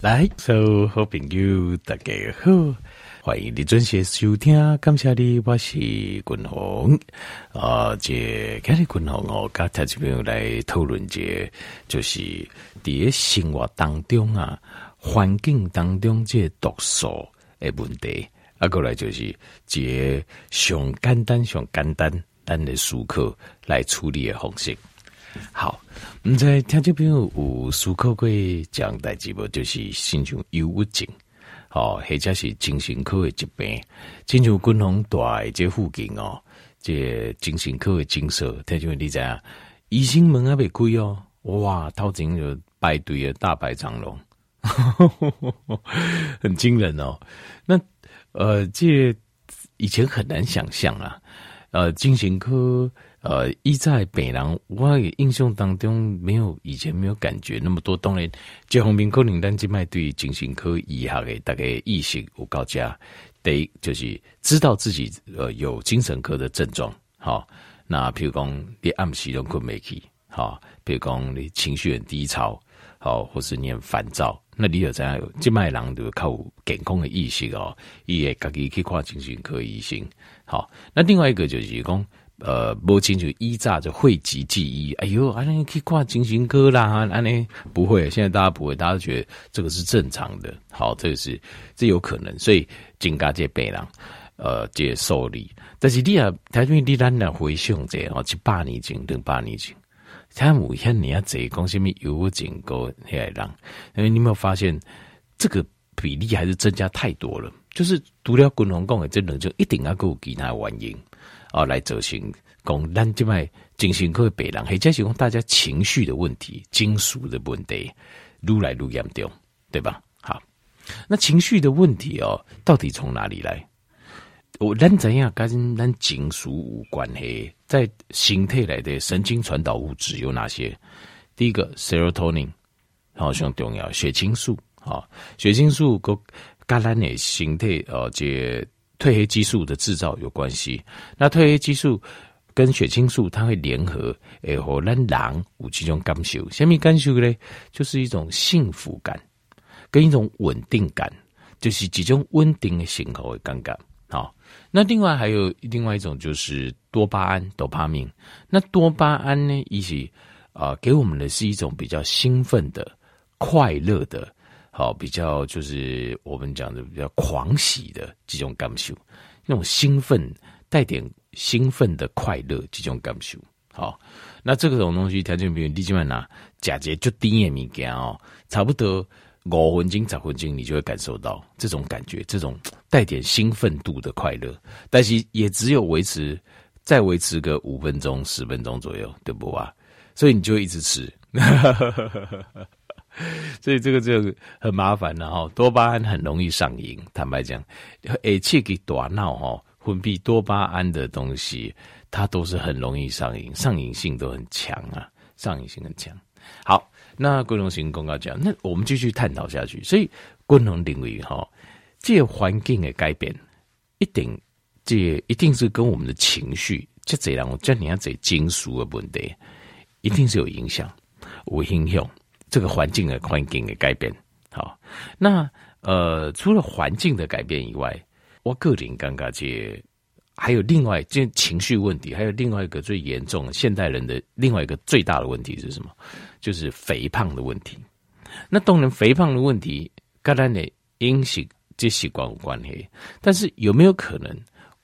来，所有好朋友大家好，欢迎你准时收听，感谢你，我是君鸿。啊，这今日君鸿哦，跟听众朋友来讨论这，就是在生活当中啊，环境当中这毒素的问题，啊，过来就是这上简单、上简单单的思考来处理的方式。好，唔知听这边有思考过讲代志无？就是亲像忧郁症，哦，或者是精神科的疾病，亲像君鸿住的这附近哦，这精神科的诊所，听众你知影，医生门还未开哦，哇，头前就排队的大排长龙，很惊人哦。那呃，这以前很难想象啊，呃，精神科。呃，一在北南，我印象当中没有以前没有感觉那么多。当然，这方面可能咱今麦对精神科医学的大概意识有高加，得就是知道自己呃有精神科的症状。好，那譬如讲你暗时拢困没去，好，比如讲你情绪很低潮，好，或是你很烦躁，那你就知影今麦人就靠健康的意识哦，伊会家己去看精神科医生。好，那另外一个就是讲。呃，摸清楚依诈就讳疾忌医。哎呦，安尼去挂精神科啦，安尼不会。现在大家不会，大家都觉得这个是正常的。好，这个是这有可能，所以警告这病人，呃，这受理。但是你啊，台中你咱来回想者哦，七八年前、等八年前，他有些你要这讲什么有警告遐人，因为你有没有发现这个比例还是增加太多了？就是除了军方讲的，这人就一定要有其他原因。哦，来造成讲咱这卖精神科的病人，或者是讲大家情绪的问题、情绪的问题，愈来愈严重，对吧？好，那情绪的问题哦，到底从哪里来？我咱怎样跟咱情绪有关系？在形态来的神经传导物质有哪些？第一个，serotonin，好像重要，血清素，好，血清素跟跟咱的形态哦，这。褪黑激素的制造有关系，那褪黑激素跟血清素它会联合，诶，和让人有这种感受。什么感受呢？就是一种幸福感，跟一种稳定感，就是几种稳定的信号的感觉。好，那另外还有另外一种就是多巴胺 （dopamine）。那多巴胺呢，一起啊，给我们的是一种比较兴奋的、快乐的。好，比较就是我们讲的比较狂喜的这种感受，那种兴奋带点兴奋的快乐这种感受。好，那这个种东西条件比如你基本拿假节就低眼物件哦，差不多五分钟、十分钟，你就会感受到这种感觉，这种带点兴奋度的快乐，但是也只有维持再维持个五分钟、十分钟左右，对不啊？所以你就一直吃。所以这个就很麻烦了哈，多巴胺很容易上瘾。坦白讲，而且给大脑哈分泌多巴胺的东西，它都是很容易上瘾，上瘾性都很强啊，上瘾性很强。好，那共同性公告讲，那我们继续探讨下去。所以共同领域哈，这环境的改变，一定这一定是跟我们的情绪，这这让我这你要这金属的问题，一定是有影响，有影响。这个环境的环境的改变，好，那呃，除了环境的改变以外，我个人感觉这还有另外这情绪问题，还有另外一个最严重的现代人的另外一个最大的问题是什么？就是肥胖的问题。那当然，肥胖的问题跟咱的饮食这习惯有关系，但是有没有可能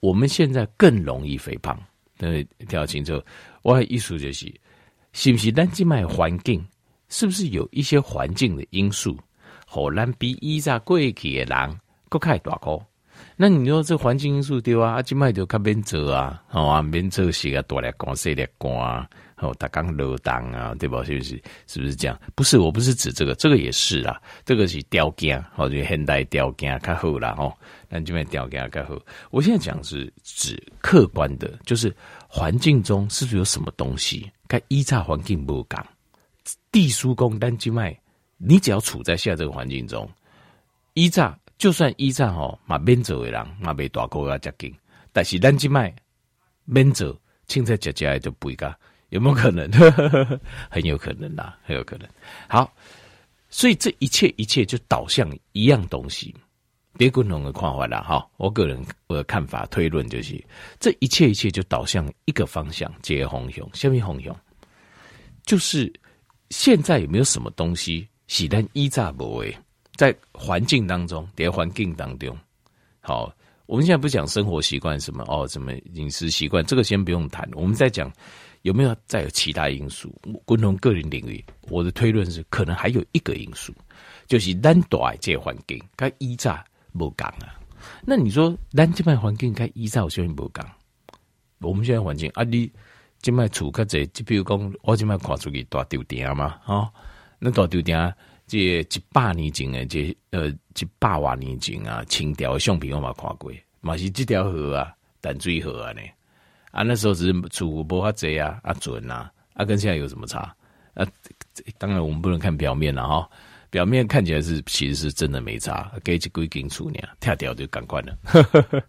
我们现在更容易肥胖？对，听清楚，我的意思就是，是不是咱这卖环境？是不是有一些环境的因素，好让比以前过去的人更开大个？那你说这环境因素对啊？啊，今麦就较免做啊，好啊，免做事啊，大力光细力光，好，大刚劳动啊，对吧？是不是？是不是这样？不是，我不是指这个，这个也是啦，这个是条件，或者现代条件较好啦，吼，那今麦条件较好。我现在讲是指客观的，就是环境中是不是有什么东西，该依照环境不讲。地书公单机脉，你只要处在现在这个环境中，依诈就算依诈吼，嘛免做的人马被大过啊接近，但是单机脉免做，青菜姐姐就不会噶，有没有可能？很有可能啦，很有可能。好，所以这一切一切就导向一样东西。别共同的看法了哈，我个人我的看法推论就是，这一切一切就导向一个方向，接红熊，下面红熊，就是现在有没有什么东西是咱依在不为，在环境当中，在环境当中，好，我们现在不讲生活习惯什么哦，什么饮食习惯，这个先不用谈，我们在讲。有没有再有其他因素？共同个人领域，我的推论是，可能还有一个因素，就是咱大这环境该依照不讲啊。那你说单这边环境该依照什么不讲？我们现在环境啊，你这边处个这，就比如讲，我即摆看出去大丢店嘛，哦，那大丢店这一百年前的这呃一百万年前啊，清朝的相片我嘛看过，嘛是这条河啊，淡水河啊呢。啊，那时候是主播啊贼啊啊准啊，啊跟现在有什么差？啊，当然我们不能看表面了哈，表面看起来是其实是真的没差，给几归金处呢，跳掉就赶快了。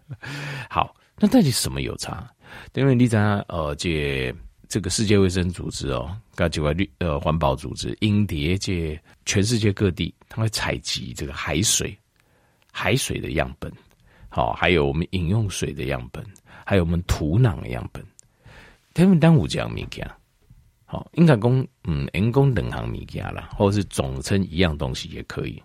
好，那到底什么有差？因为你知道呃，这这个世界卫生组织哦，跟几个绿呃环保组织，英蝶界全世界各地，他会采集这个海水海水的样本，好，还有我们饮用水的样本。还有我们土壤的样本，他们单五这样物件，好，应该讲嗯，人工两行物件啦，或者是总称一样东西也可以。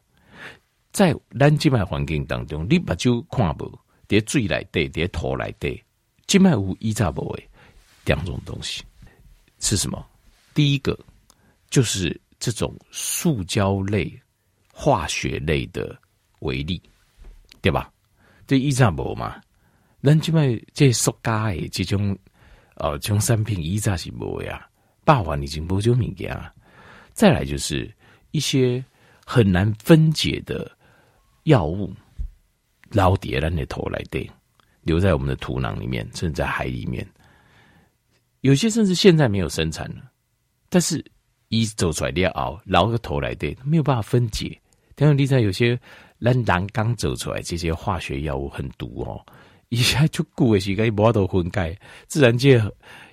在咱这边环境当中，你把就看不，在水来对，在土来对，这边有依咋不为两种东西是什么？第一个就是这种塑胶类、化学类的微粒，对吧？这依咋不嘛？咱即卖这塑胶的这种呃，这种产品以前是无呀，百万已经无这种物件。再来就是一些很难分解的药物，捞叠咱的头来对，留在我们的土壤里面，甚至在海里面。有些甚至现在没有生产了，但是一走出来你要熬，捞个头来对，没有办法分解。但是你在有些咱人刚走出来，这些化学药物很毒哦。一下就固的时间，无法度分解，自然界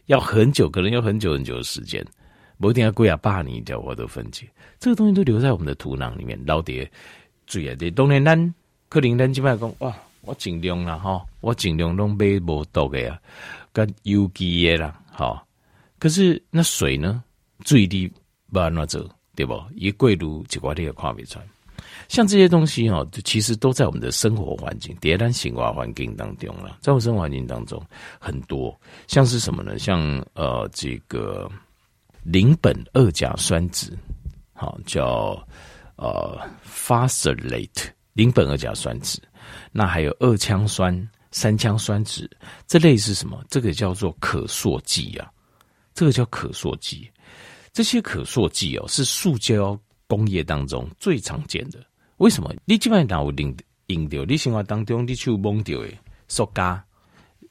要很久，可能要很久很久的时间，不一定要过啊百年才无法度分解。这个东西都留在我们的土壤里面，老爹最爱的。当然咱可能咱即摆讲哇，我尽量啦哈，我尽量拢买无毒的啊，跟有机的啦，哈。可是那水呢？最低不安怎做，对不？一贵如一寡滴个看不出来。像这些东西哦，其实都在我们的生活环境、迭代生活环境当中了。在我们生活环境当中，很多像是什么呢？像呃，这个邻苯二甲酸酯，好叫呃 phthalate 邻苯二甲酸酯。那还有二羟酸、三羟酸酯，这类是什么？这个叫做可塑剂啊，这个叫可塑剂。这些可塑剂哦，是塑胶工业当中最常见的。为什么？你基本上有用用到，你生活当中你手摸到的塑胶，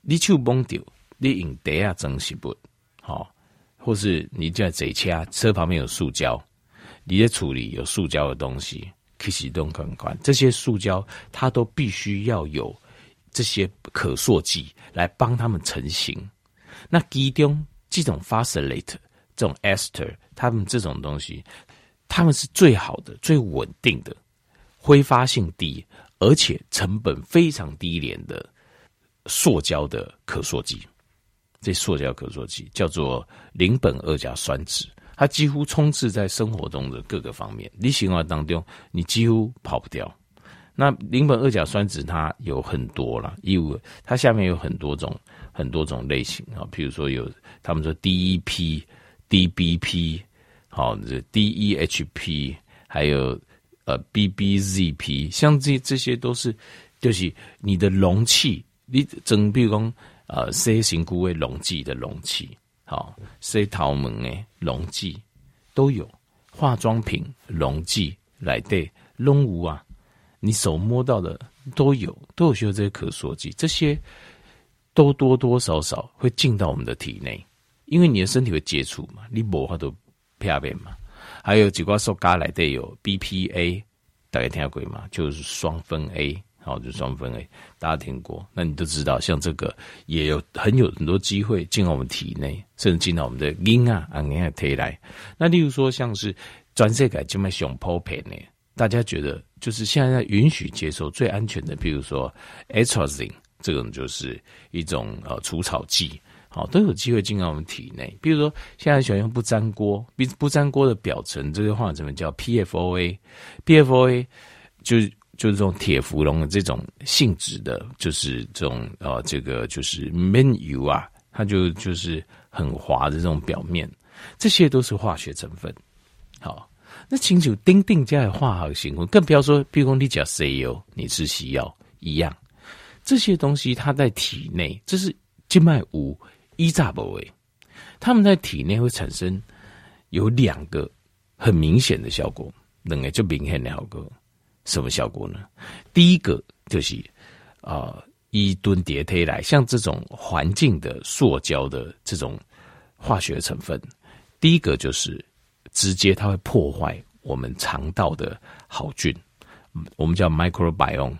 你手摸到，你用袋啊装食物，好，或是你在坐车，车旁边有塑胶，你在处理有塑胶的东西，其实都很快。这些塑胶它都必须要有这些可塑剂来帮他们成型。那其中这种 phthalate 这种 ester，他们这种东西，他们是最好的、最稳定的。挥发性低，而且成本非常低廉的塑胶的可塑剂，这塑胶可塑剂叫做邻苯二甲酸酯，它几乎充斥在生活中的各个方面，你生活当中你几乎跑不掉。那邻苯二甲酸酯它有很多啦，因为它下面有很多种很多种类型啊，比如说有他们说 DEP、DBP，好，这 DEHP，还有。呃，BBZP，像这这些都是，就是你的容器，你整比如讲，呃，C 型固位溶剂的容器，好，C 陶门诶溶剂都有，化妆品溶剂来对拢有啊，你手摸到的都有，都有需要这些可塑剂，这些都多多少少会进到我们的体内，因为你的身体会接触嘛，你无法度片面嘛。还有几罐塑胶来的有 BPA，大家听下过吗？就是双酚 A，好，就双酚 A，大家听过？那你都知道，像这个也有很有很多机会进到我们体内，甚至进到我们的阴啊啊，你看体内。那例如说，像是全世界这么上普遍呢？大家觉得就是现在允许接受最安全的，比如说 atrazine 这种就是一种呃除草剂，好都有机会进到我们体内。比如说现在喜欢用不粘锅，不不粘锅的表层这个化学成分叫 PFOA，PFOA 就就是这种铁氟龙的这种性质的，就是这种呃这个就是闷油啊，它就就是很滑的这种表面，这些都是化学成分。好。那清楚丁丁加的化学成分，更不要说，比如说你讲西药，你吃西药一样，这些东西它在体内，这是静脉五一炸部位，它们在体内会产生有两个很明显的效果，两个就明显的效果，什么效果呢？第一个就是啊，一吨叠推来，像这种环境的塑胶的这种化学成分，第一个就是。直接它会破坏我们肠道的好菌，我们叫 microbiome，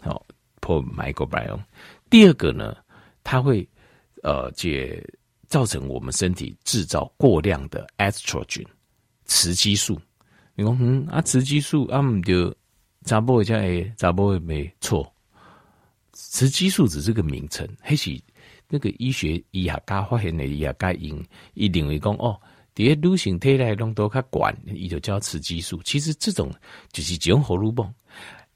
好破 microbiome。第二个呢，它会呃解造成我们身体制造过量的 estrogen 雌激素。你说嗯啊雌激素啊，就查甫叫诶查甫没错，雌激素只是个名称，还是那个医学医学家发现的医学家因一定会讲哦。第一，女性体内浓度较悬，伊就叫雌激素。其实这种就是一种荷尔蒙，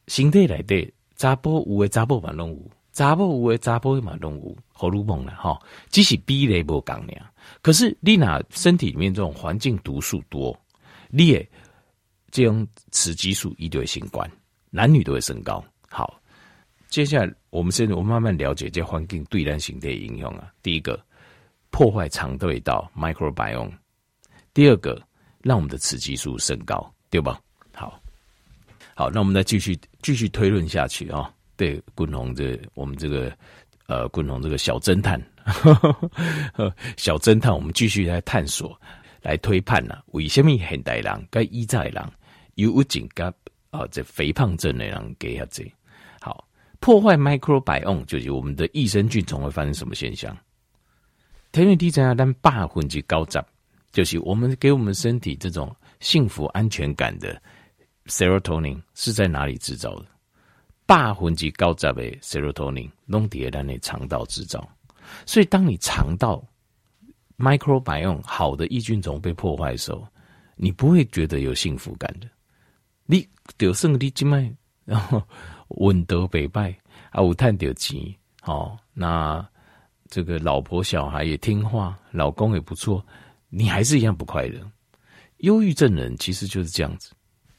身体内的查甫有的查甫嘛拢有，查甫有的查甫嘛拢有荷尔蒙啦，哈，只是比例不共量。可是你那身体里面这种环境毒素多，你也这种雌激素一定会升高，男女都会升高。好，接下来我们现在我们慢慢了解这环境对男性的影响啊。第一个，破坏肠道道 microbiome。第二个，让我们的雌激素升高，对吧？好，好，那我们再继续继续推论下去啊、哦。对，滚红这我们这个呃，滚红这个小侦探呵呵，小侦探，我们继续来探索，来推判呐，为什么现代人该依在人有紧跟啊这肥胖症的人给下这好破坏 microbiome，就是我们的益生菌总会发生什么现象？天然地震啊，但百分之高涨。就是我们给我们身体这种幸福安全感的 serotonin 是在哪里制造的？百分之高涨的 serotonin 弄叠在那肠道制造。所以当你肠道 microbiome 好的益菌种被破坏的时候，你不会觉得有幸福感的。你就算你静脉，然后稳得北拜啊，有赚到钱，好，那这个老婆小孩也听话，老公也不错。你还是一样不快乐。忧郁症人其实就是这样子，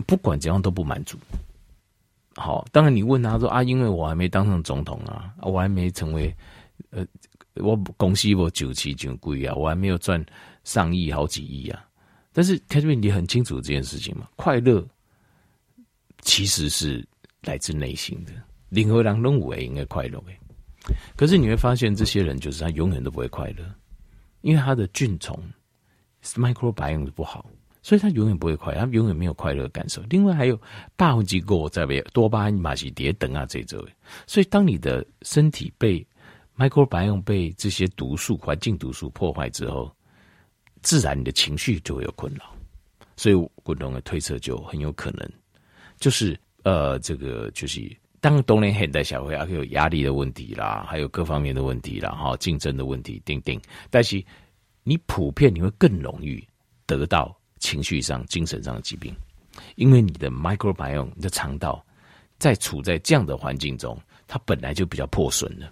不管怎样都不满足。好，当然你问他说啊，因为我还没当上总统啊，我还没成为呃，我公司我九七九贵啊，我还没有赚上亿好几亿啊。但是他这边你很清楚这件事情嘛？快乐其实是来自内心的。任何人都会应该快乐诶。可是你会发现，这些人就是他永远都不会快乐，因为他的菌丛。microbiome 不好，所以他永远不会快乐，他永远没有快乐的感受。另外还有大分子过在位，多巴胺、马西蝶等啊这种。所以当你的身体被 microbiome 被这些毒素、环境毒素破坏之后，自然你的情绪就会有困扰。所以滚动的推测就很有可能，就是呃，这个就是当东年现代社会还有压力的问题啦，还有各方面的问题啦，哈，竞争的问题，等等，但是。你普遍你会更容易得到情绪上、精神上的疾病，因为你的 microbiome 你的肠道在处在这样的环境中，它本来就比较破损了，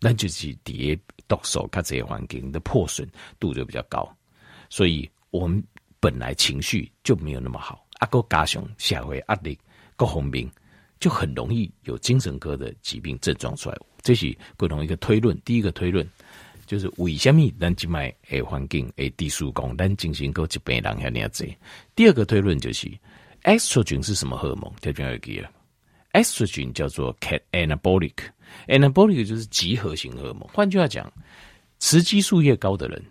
那就是底下毒素它这些环境的破损度就比较高，所以我们本来情绪就没有那么好，阿哥加上社会压力各方面，就很容易有精神科的疾病症状出来。这是共同一个推论，第一个推论。就是为什么咱静脉诶环境诶低速工，咱进行过疾病人遐尔济。第二个推论就是，estrogen 是什么荷尔蒙？特别要记啊，estrogen 叫做 cat anabolic，anabolic 就是集合型荷尔蒙。换句话讲，雌激素越高的人，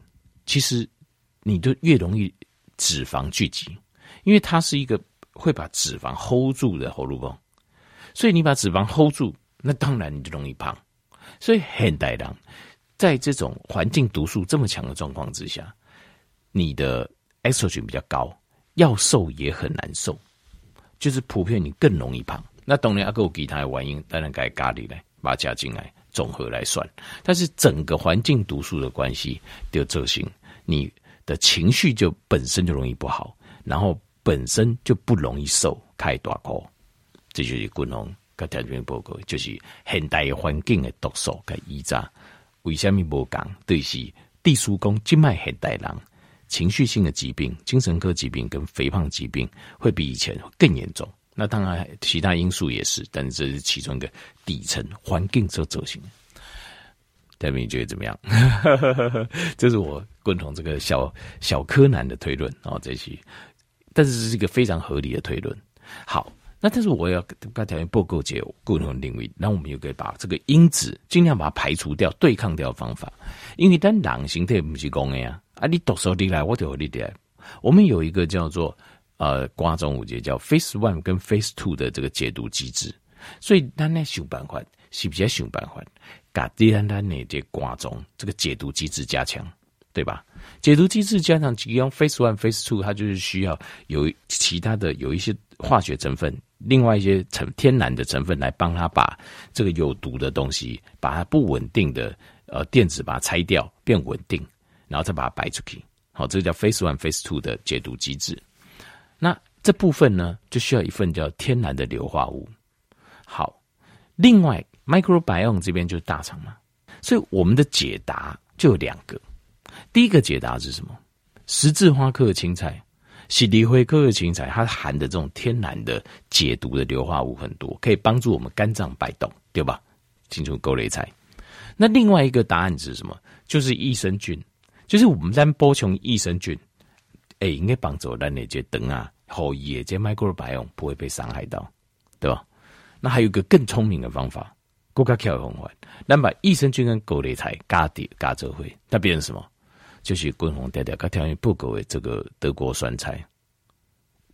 其实你就越容易脂肪聚集，因为它是一个会把脂肪 hold 住的喉咙泵。所以你把脂肪 hold 住，那当然你就容易胖。所以现代人。在这种环境毒素这么强的状况之下，你的 estrogen 比较高，要瘦也很难瘦，就是普遍你更容易胖。那当然阿哥有其他的原因，当然该咖喱来把它加进来，综合来算。但是整个环境毒素的关系就造成你的情绪就本身就容易不好，然后本身就不容易瘦，开大块。这就是滚红跟条件报告，就是现代环境的毒素跟依渣。为什么不讲？就是地书公静脉现代人情绪性的疾病、精神科疾病跟肥胖疾病会比以前更严重。那当然，其他因素也是，但是这是其中一个底层环境所造成的。戴明，觉得怎么样？这是我共同这个小小柯南的推论啊，这些，但是这是一个非常合理的推论。好，那但是我要跟条件不够结共同领域，那我们又可以把这个因子尽量把它排除掉、对抗掉方法。因为当狼形态不是公的呀，啊，你读书你来，我就你来。我们有一个叫做。呃，瓜中五节叫 face One 跟 face Two 的这个解毒机制，所以咱来想办法，是不是想办法，把第三单那这瓜中这个解毒机制加强，对吧？解毒机制加强，只用 face One、face Two，它就是需要有其他的有一些化学成分，另外一些成天然的成分来帮它把这个有毒的东西，把它不稳定的呃电子把它拆掉，变稳定，然后再把它摆出去。好，这个叫 face One、face Two 的解毒机制。那这部分呢，就需要一份叫天然的硫化物。好，另外 microbiome 这边就是大肠嘛，所以我们的解答就有两个。第一个解答是什么？十字花科的青菜，洗涤灰科的青菜，它含的这种天然的解毒的硫化物很多，可以帮助我们肝脏摆动，对吧？清楚勾类菜。那另外一个答案是什么？就是益生菌，就是我们在播穷益生菌。哎，应该帮助咱那些灯啊，后叶这 microbiome 不会被伤害到，对吧？那还有一个更聪明的方法，更加巧的方法，咱把益生菌跟高丽菜加点加这会，那变成什么？就是滚红调调，它条件不够的这个德国酸菜，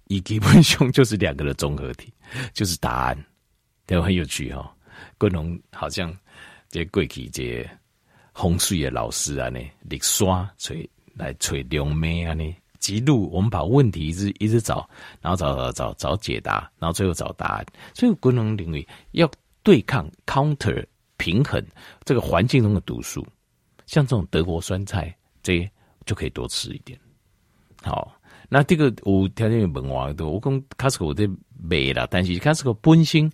一基本上就是两个的综合体，就是答案，对？很有趣哈、哦。滚红好像这过去这风水的老师啊，呢，历刷吹来吹龙妹啊，呢。记录，我们把问题一直一直找，然后找找找找解答，然后最后找答案。所以，功能领域要对抗 counter 平衡这个环境中的毒素，像这种德国酸菜，这就可以多吃一点。好，那这个有条件有文化的，我讲 Costco 的卖啦，但是 Costco 本身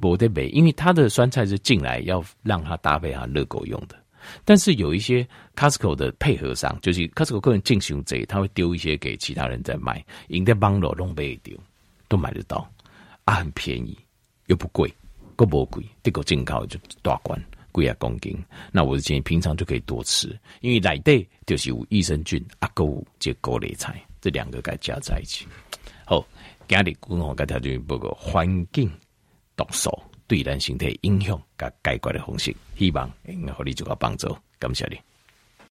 不得卖，因为它的酸菜是进来要让它搭配它热狗用的。但是有一些 Costco 的配合商，就是 Costco 个人进行这，他会丢一些给其他人在卖，赢的帮罗弄被丢，都买得到，啊，很便宜又不贵，够不贵，这个进口就大罐贵啊公斤。那我是建议平常就可以多吃，因为奶袋就是有益生菌啊，够这高丽菜这两个该加在一起。好，今日共同该条件报告环境毒素。对咱身体影响甲解决的方式，希望能够互你做个帮助，感谢你。